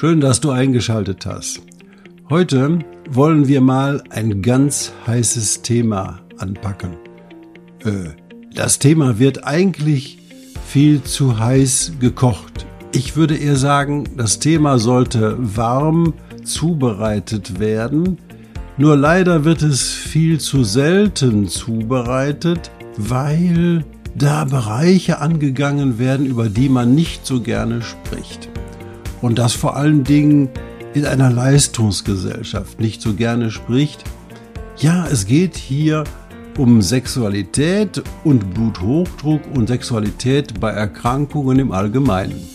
Schön, dass du eingeschaltet hast. Heute wollen wir mal ein ganz heißes Thema anpacken. Äh, das Thema wird eigentlich viel zu heiß gekocht. Ich würde eher sagen, das Thema sollte warm zubereitet werden. Nur leider wird es viel zu selten zubereitet, weil da Bereiche angegangen werden, über die man nicht so gerne spricht. Und das vor allen Dingen in einer Leistungsgesellschaft nicht so gerne spricht. Ja, es geht hier um Sexualität und Bluthochdruck und Sexualität bei Erkrankungen im Allgemeinen.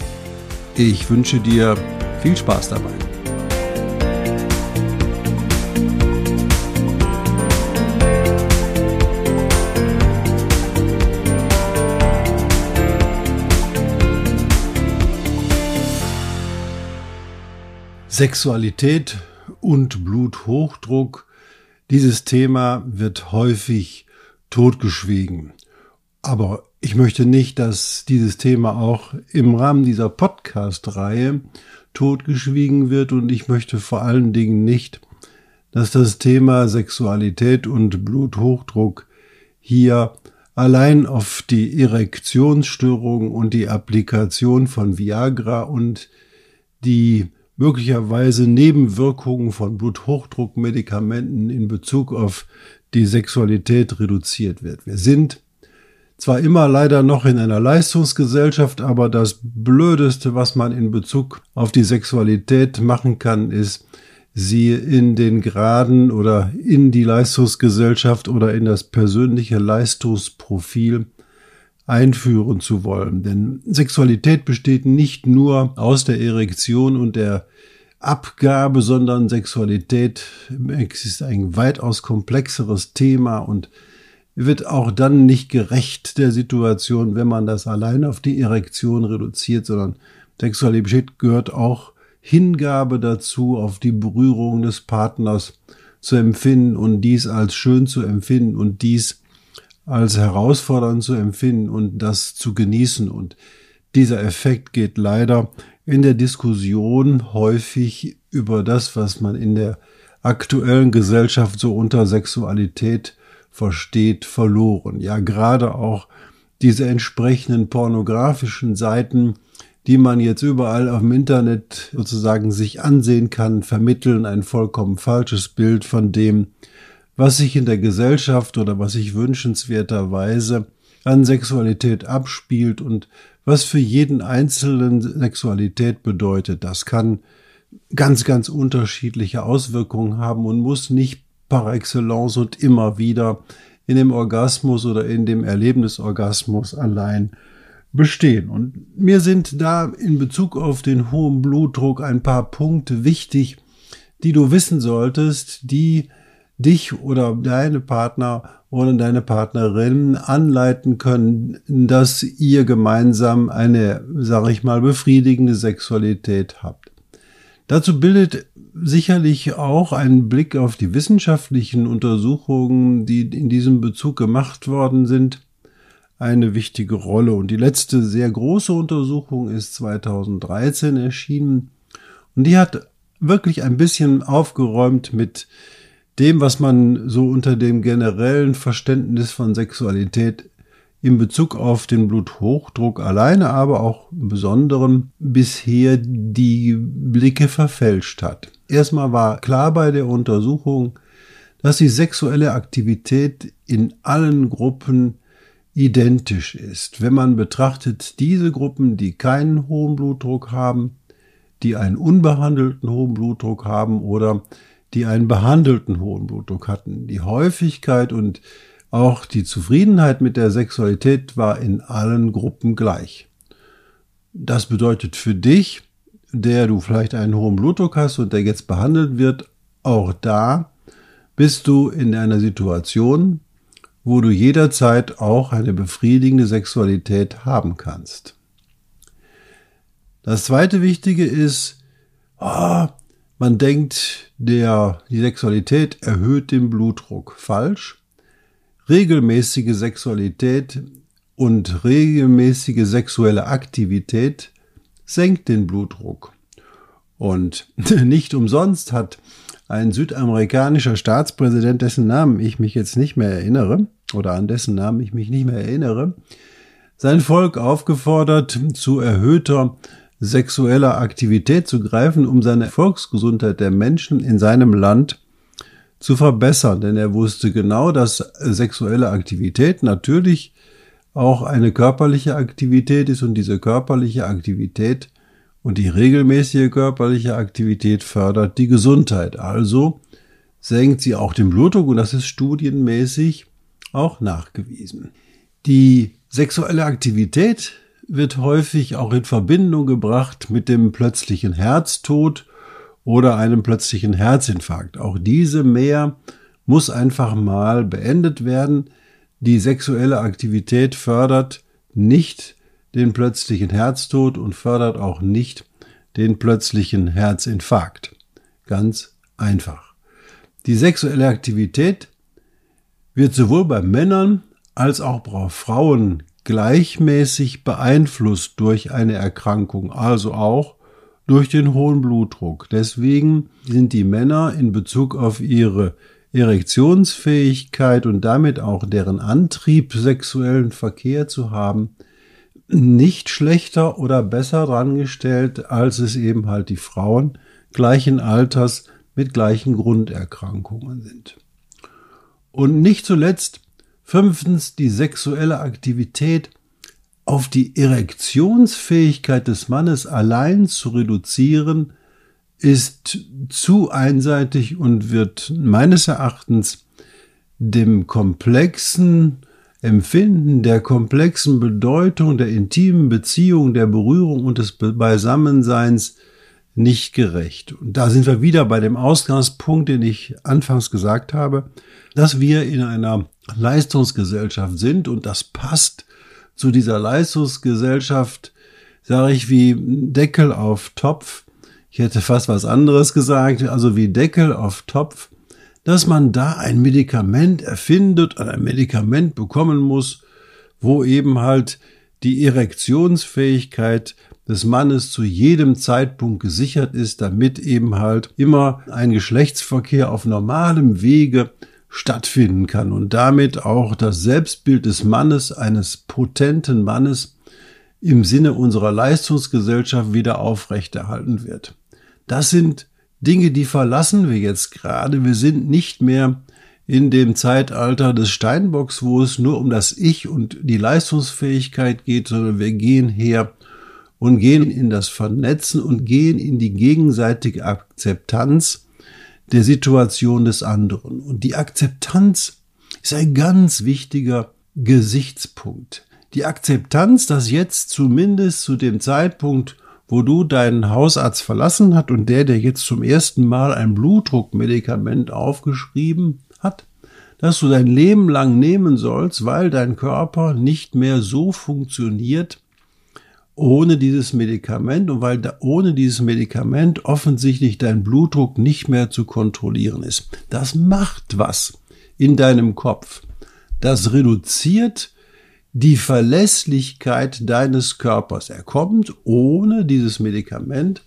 Ich wünsche dir viel Spaß dabei. Sexualität und Bluthochdruck, dieses Thema wird häufig totgeschwiegen. Aber ich möchte nicht, dass dieses Thema auch im Rahmen dieser Podcast-Reihe totgeschwiegen wird und ich möchte vor allen Dingen nicht, dass das Thema Sexualität und Bluthochdruck hier allein auf die Erektionsstörung und die Applikation von Viagra und die möglicherweise Nebenwirkungen von Bluthochdruckmedikamenten in Bezug auf die Sexualität reduziert wird. Wir sind zwar immer leider noch in einer Leistungsgesellschaft, aber das Blödeste, was man in Bezug auf die Sexualität machen kann, ist, sie in den Graden oder in die Leistungsgesellschaft oder in das persönliche Leistungsprofil einführen zu wollen. Denn Sexualität besteht nicht nur aus der Erektion und der Abgabe, sondern Sexualität ist ein weitaus komplexeres Thema und wird auch dann nicht gerecht der Situation, wenn man das allein auf die Erektion reduziert, sondern Sexualität gehört auch Hingabe dazu, auf die Berührung des Partners zu empfinden und dies als schön zu empfinden und dies als herausfordernd zu empfinden und das zu genießen. Und dieser Effekt geht leider in der Diskussion häufig über das, was man in der aktuellen Gesellschaft so unter Sexualität versteht, verloren. Ja, gerade auch diese entsprechenden pornografischen Seiten, die man jetzt überall auf dem Internet sozusagen sich ansehen kann, vermitteln ein vollkommen falsches Bild von dem, was sich in der Gesellschaft oder was sich wünschenswerterweise an Sexualität abspielt und was für jeden Einzelnen Sexualität bedeutet. Das kann ganz, ganz unterschiedliche Auswirkungen haben und muss nicht par excellence und immer wieder in dem Orgasmus oder in dem Erlebnisorgasmus allein bestehen. Und mir sind da in Bezug auf den hohen Blutdruck ein paar Punkte wichtig, die du wissen solltest, die dich oder deine Partner oder deine Partnerin anleiten können, dass ihr gemeinsam eine, sage ich mal, befriedigende Sexualität habt. Dazu bildet sicherlich auch ein Blick auf die wissenschaftlichen Untersuchungen, die in diesem Bezug gemacht worden sind, eine wichtige Rolle. Und die letzte sehr große Untersuchung ist 2013 erschienen und die hat wirklich ein bisschen aufgeräumt mit dem, was man so unter dem generellen Verständnis von Sexualität in Bezug auf den Bluthochdruck alleine, aber auch im Besonderen bisher die Blicke verfälscht hat. Erstmal war klar bei der Untersuchung, dass die sexuelle Aktivität in allen Gruppen identisch ist. Wenn man betrachtet diese Gruppen, die keinen hohen Blutdruck haben, die einen unbehandelten hohen Blutdruck haben oder die einen behandelten hohen Blutdruck hatten. Die Häufigkeit und auch die Zufriedenheit mit der Sexualität war in allen Gruppen gleich. Das bedeutet für dich, der du vielleicht einen hohen Blutdruck hast und der jetzt behandelt wird, auch da bist du in einer Situation, wo du jederzeit auch eine befriedigende Sexualität haben kannst. Das zweite Wichtige ist, oh, man denkt, der, die Sexualität erhöht den Blutdruck. Falsch. Regelmäßige Sexualität und regelmäßige sexuelle Aktivität senkt den Blutdruck. Und nicht umsonst hat ein südamerikanischer Staatspräsident, dessen Namen ich mich jetzt nicht mehr erinnere, oder an dessen Namen ich mich nicht mehr erinnere, sein Volk aufgefordert, zu erhöhter sexueller Aktivität zu greifen, um seine Volksgesundheit der Menschen in seinem Land zu verbessern. Denn er wusste genau, dass sexuelle Aktivität natürlich auch eine körperliche Aktivität ist und diese körperliche Aktivität und die regelmäßige körperliche Aktivität fördert die Gesundheit. Also senkt sie auch den Blutdruck und das ist studienmäßig auch nachgewiesen. Die sexuelle Aktivität wird häufig auch in Verbindung gebracht mit dem plötzlichen Herztod oder einem plötzlichen Herzinfarkt. Auch diese mehr muss einfach mal beendet werden. Die sexuelle Aktivität fördert nicht den plötzlichen Herztod und fördert auch nicht den plötzlichen Herzinfarkt. Ganz einfach. Die sexuelle Aktivität wird sowohl bei Männern als auch bei Frauen gleichmäßig beeinflusst durch eine Erkrankung, also auch durch den hohen Blutdruck. Deswegen sind die Männer in Bezug auf ihre Erektionsfähigkeit und damit auch deren Antrieb, sexuellen Verkehr zu haben, nicht schlechter oder besser dran gestellt, als es eben halt die Frauen gleichen Alters mit gleichen Grunderkrankungen sind. Und nicht zuletzt fünftens die sexuelle Aktivität auf die Erektionsfähigkeit des Mannes allein zu reduzieren, ist zu einseitig und wird meines Erachtens dem komplexen Empfinden der komplexen Bedeutung der intimen Beziehung, der Berührung und des Beisammenseins nicht gerecht. Und da sind wir wieder bei dem Ausgangspunkt, den ich anfangs gesagt habe, dass wir in einer Leistungsgesellschaft sind und das passt zu dieser Leistungsgesellschaft, sage ich, wie Deckel auf Topf. Ich hätte fast was anderes gesagt, also wie Deckel auf Topf dass man da ein Medikament erfindet oder ein Medikament bekommen muss, wo eben halt die Erektionsfähigkeit des Mannes zu jedem Zeitpunkt gesichert ist, damit eben halt immer ein Geschlechtsverkehr auf normalem Wege stattfinden kann und damit auch das Selbstbild des Mannes, eines potenten Mannes im Sinne unserer Leistungsgesellschaft wieder aufrechterhalten wird. Das sind Dinge, die verlassen wir jetzt gerade. Wir sind nicht mehr in dem Zeitalter des Steinbocks, wo es nur um das Ich und die Leistungsfähigkeit geht, sondern wir gehen her und gehen in das Vernetzen und gehen in die gegenseitige Akzeptanz der Situation des anderen. Und die Akzeptanz ist ein ganz wichtiger Gesichtspunkt. Die Akzeptanz, dass jetzt zumindest zu dem Zeitpunkt, wo du deinen Hausarzt verlassen hat und der der jetzt zum ersten Mal ein Blutdruckmedikament aufgeschrieben hat, dass du dein Leben lang nehmen sollst, weil dein Körper nicht mehr so funktioniert ohne dieses Medikament und weil da ohne dieses Medikament offensichtlich dein Blutdruck nicht mehr zu kontrollieren ist. Das macht was in deinem Kopf. Das reduziert die Verlässlichkeit deines Körpers. Er kommt ohne dieses Medikament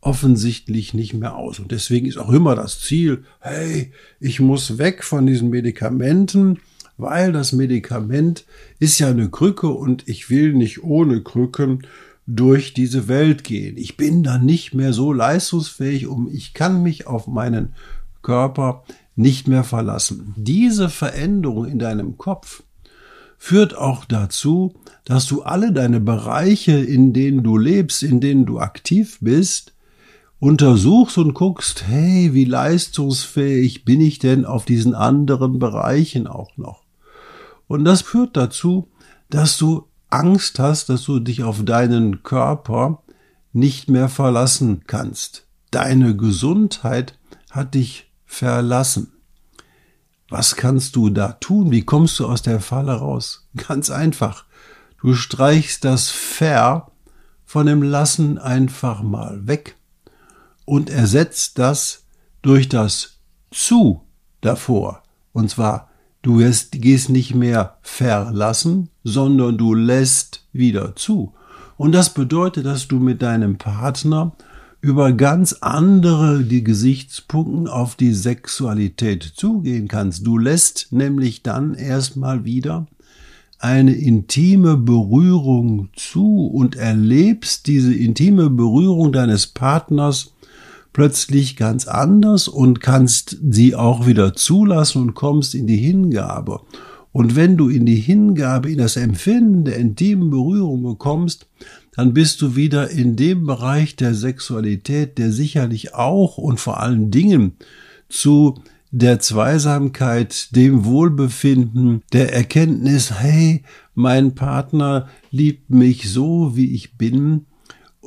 offensichtlich nicht mehr aus. Und deswegen ist auch immer das Ziel, hey, ich muss weg von diesen Medikamenten, weil das Medikament ist ja eine Krücke und ich will nicht ohne Krücken durch diese Welt gehen. Ich bin dann nicht mehr so leistungsfähig, um ich kann mich auf meinen Körper nicht mehr verlassen. Diese Veränderung in deinem Kopf, führt auch dazu, dass du alle deine Bereiche, in denen du lebst, in denen du aktiv bist, untersuchst und guckst, hey, wie leistungsfähig bin ich denn auf diesen anderen Bereichen auch noch? Und das führt dazu, dass du Angst hast, dass du dich auf deinen Körper nicht mehr verlassen kannst. Deine Gesundheit hat dich verlassen. Was kannst du da tun? Wie kommst du aus der Falle raus? Ganz einfach. Du streichst das Ver von dem Lassen einfach mal weg und ersetzt das durch das Zu davor. Und zwar, du gehst nicht mehr verlassen, sondern du lässt wieder zu. Und das bedeutet, dass du mit deinem Partner über ganz andere die Gesichtspunkten auf die Sexualität zugehen kannst. Du lässt nämlich dann erstmal wieder eine intime Berührung zu und erlebst diese intime Berührung deines Partners plötzlich ganz anders und kannst sie auch wieder zulassen und kommst in die Hingabe. Und wenn du in die Hingabe, in das Empfinden der intimen Berührung bekommst, dann bist du wieder in dem Bereich der Sexualität, der sicherlich auch und vor allen Dingen zu der Zweisamkeit, dem Wohlbefinden, der Erkenntnis, hey, mein Partner liebt mich so, wie ich bin,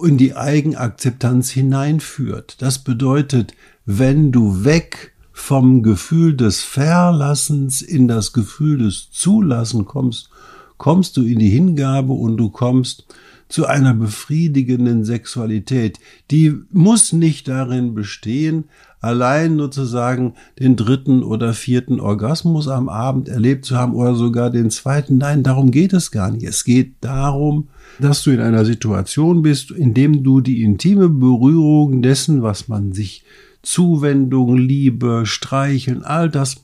in die Eigenakzeptanz hineinführt. Das bedeutet, wenn du weg vom Gefühl des Verlassens in das Gefühl des Zulassen kommst, kommst du in die Hingabe und du kommst zu einer befriedigenden Sexualität. Die muss nicht darin bestehen, allein nur zu sagen, den dritten oder vierten Orgasmus am Abend erlebt zu haben oder sogar den zweiten. Nein, darum geht es gar nicht. Es geht darum, dass du in einer Situation bist, in dem du die intime Berührung dessen, was man sich Zuwendung, Liebe, Streicheln, all das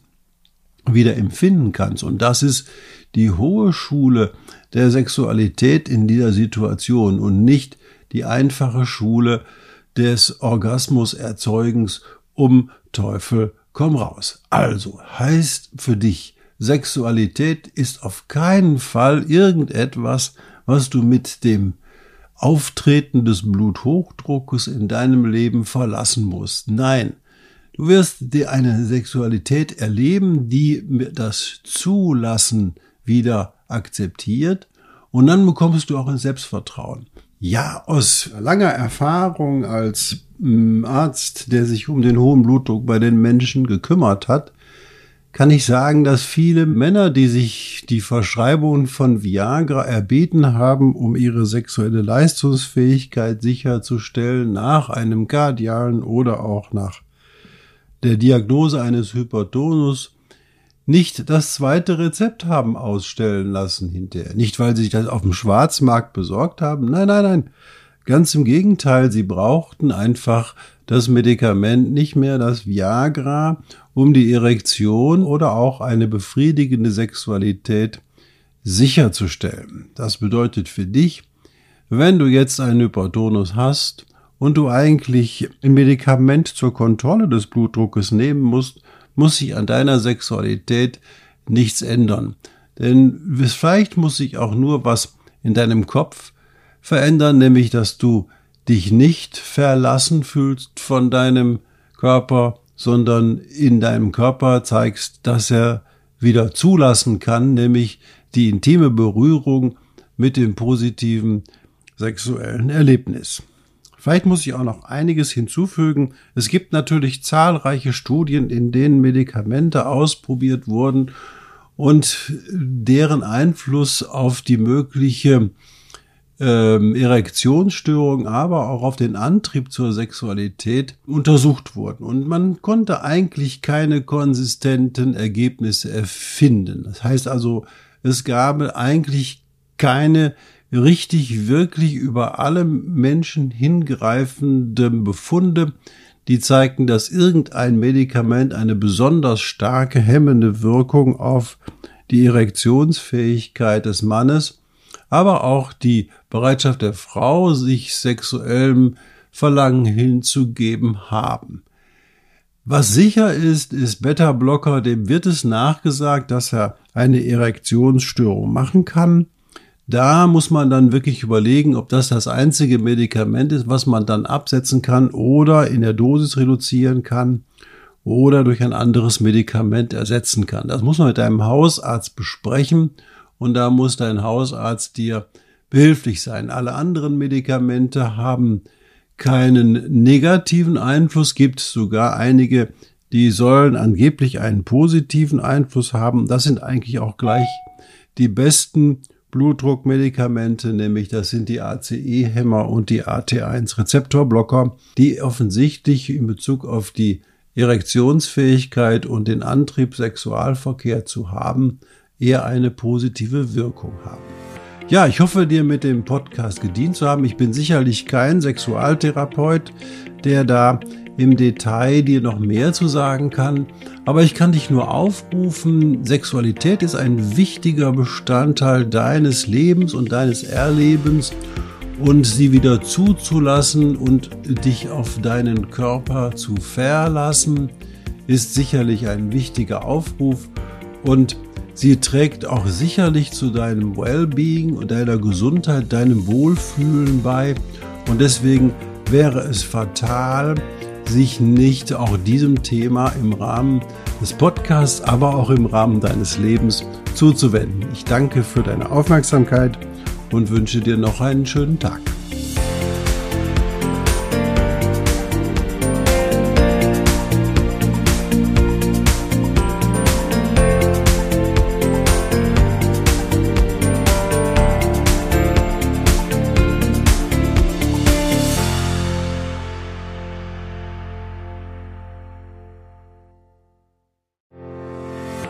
wieder empfinden kannst. Und das ist die hohe Schule der Sexualität in dieser Situation und nicht die einfache Schule des Orgasmuserzeugens um Teufel komm raus. Also heißt für dich, Sexualität ist auf keinen Fall irgendetwas, was du mit dem Auftreten des Bluthochdruckes in deinem Leben verlassen musst. Nein, du wirst dir eine Sexualität erleben, die das Zulassen wieder akzeptiert und dann bekommst du auch ein Selbstvertrauen. Ja, aus langer Erfahrung als Arzt, der sich um den hohen Blutdruck bei den Menschen gekümmert hat, kann ich sagen, dass viele Männer, die sich die Verschreibung von Viagra erbeten haben, um ihre sexuelle Leistungsfähigkeit sicherzustellen, nach einem kardialen oder auch nach der Diagnose eines Hypertonus, nicht das zweite Rezept haben ausstellen lassen hinterher. Nicht, weil sie sich das auf dem Schwarzmarkt besorgt haben. Nein, nein, nein. Ganz im Gegenteil, sie brauchten einfach das Medikament, nicht mehr das Viagra, um die Erektion oder auch eine befriedigende Sexualität sicherzustellen. Das bedeutet für dich, wenn du jetzt einen Hypertonus hast und du eigentlich ein Medikament zur Kontrolle des Blutdruckes nehmen musst, muss sich an deiner Sexualität nichts ändern. Denn vielleicht muss sich auch nur was in deinem Kopf verändern, nämlich dass du dich nicht verlassen fühlst von deinem Körper, sondern in deinem Körper zeigst, dass er wieder zulassen kann, nämlich die intime Berührung mit dem positiven sexuellen Erlebnis. Vielleicht muss ich auch noch einiges hinzufügen. Es gibt natürlich zahlreiche Studien, in denen Medikamente ausprobiert wurden und deren Einfluss auf die mögliche ähm, Erektionsstörung, aber auch auf den Antrieb zur Sexualität untersucht wurden. Und man konnte eigentlich keine konsistenten Ergebnisse erfinden. Das heißt also, es gab eigentlich keine richtig, wirklich über alle Menschen hingreifende Befunde, die zeigten, dass irgendein Medikament eine besonders starke hemmende Wirkung auf die Erektionsfähigkeit des Mannes, aber auch die Bereitschaft der Frau, sich sexuellem Verlangen hinzugeben haben. Was sicher ist, ist Beta-Blocker, dem wird es nachgesagt, dass er eine Erektionsstörung machen kann. Da muss man dann wirklich überlegen, ob das das einzige Medikament ist, was man dann absetzen kann oder in der Dosis reduzieren kann oder durch ein anderes Medikament ersetzen kann. Das muss man mit deinem Hausarzt besprechen und da muss dein Hausarzt dir behilflich sein. Alle anderen Medikamente haben keinen negativen Einfluss, gibt sogar einige, die sollen angeblich einen positiven Einfluss haben. Das sind eigentlich auch gleich die besten Blutdruckmedikamente, nämlich das sind die ACE-Hämmer und die AT1-Rezeptorblocker, die offensichtlich in Bezug auf die Erektionsfähigkeit und den Antrieb, Sexualverkehr zu haben, eher eine positive Wirkung haben. Ja, ich hoffe, dir mit dem Podcast gedient zu haben. Ich bin sicherlich kein Sexualtherapeut, der da im Detail dir noch mehr zu sagen kann. Aber ich kann dich nur aufrufen, Sexualität ist ein wichtiger Bestandteil deines Lebens und deines Erlebens und sie wieder zuzulassen und dich auf deinen Körper zu verlassen, ist sicherlich ein wichtiger Aufruf und sie trägt auch sicherlich zu deinem Wellbeing und deiner Gesundheit, deinem Wohlfühlen bei und deswegen wäre es fatal, sich nicht auch diesem Thema im Rahmen des Podcasts, aber auch im Rahmen deines Lebens zuzuwenden. Ich danke für deine Aufmerksamkeit und wünsche dir noch einen schönen Tag.